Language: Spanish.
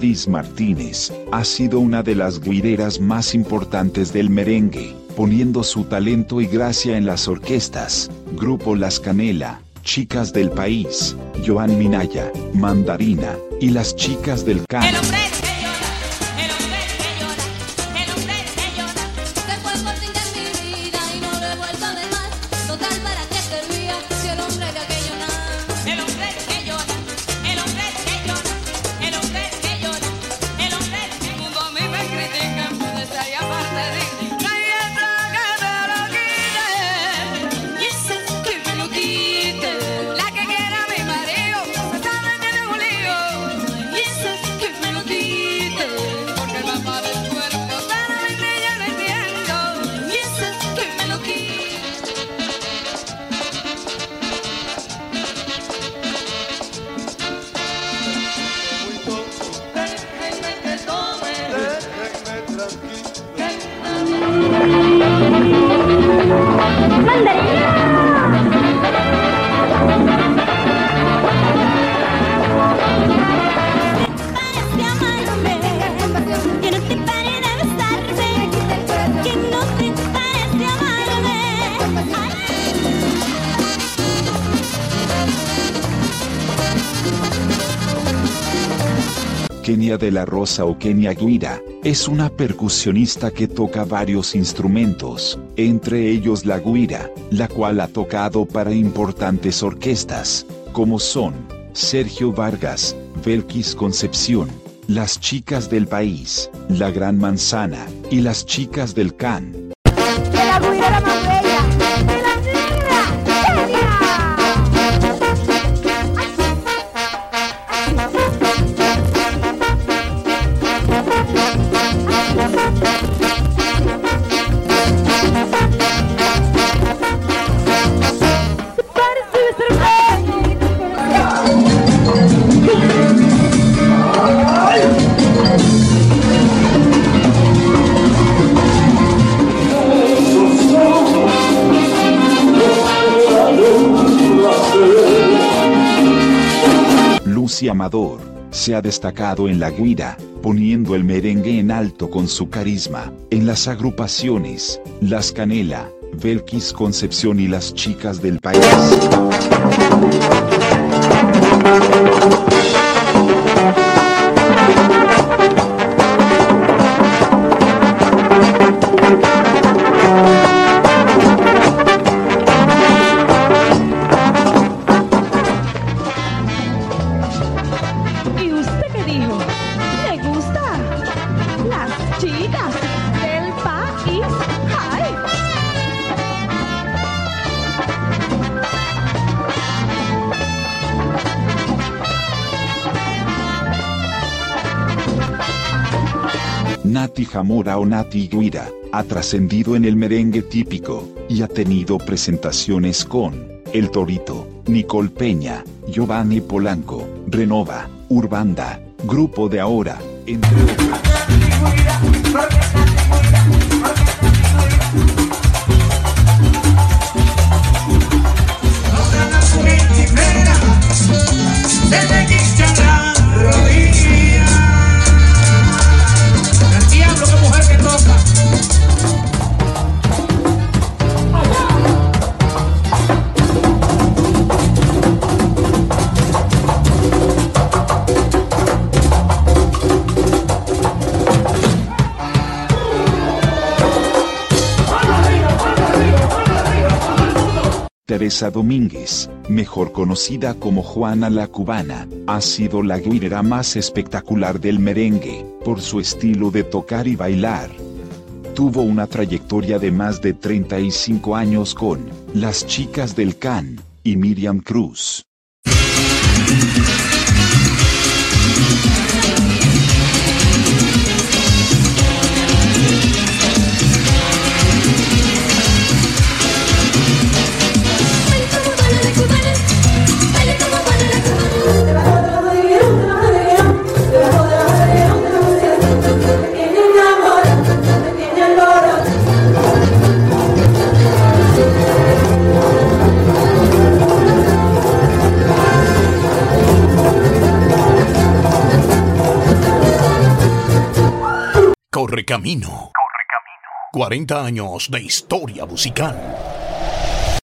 Gladys Martínez ha sido una de las guireras más importantes del merengue, poniendo su talento y gracia en las orquestas, Grupo Las Canela, Chicas del País, Joan Minaya, Mandarina, y las Chicas del Can. Monday. Kenia de la Rosa o Kenia Guira, es una percusionista que toca varios instrumentos, entre ellos la guira, la cual ha tocado para importantes orquestas, como son, Sergio Vargas, Belkis Concepción, Las Chicas del País, La Gran Manzana, y Las Chicas del Can. Amador, se ha destacado en la guira, poniendo el merengue en alto con su carisma, en las agrupaciones, Las Canela, Belkis Concepción y las chicas del país. Nati Jamora o Nati Guira, ha trascendido en el merengue típico, y ha tenido presentaciones con El Torito, Nicole Peña, Giovanni Polanco, Renova, Urbanda, Grupo de Ahora, entre otros. Teresa Domínguez, mejor conocida como Juana la Cubana, ha sido la guirera más espectacular del merengue, por su estilo de tocar y bailar. Tuvo una trayectoria de más de 35 años con Las Chicas del Can y Miriam Cruz. Correcamino. Correcamino. 40 años de historia musical.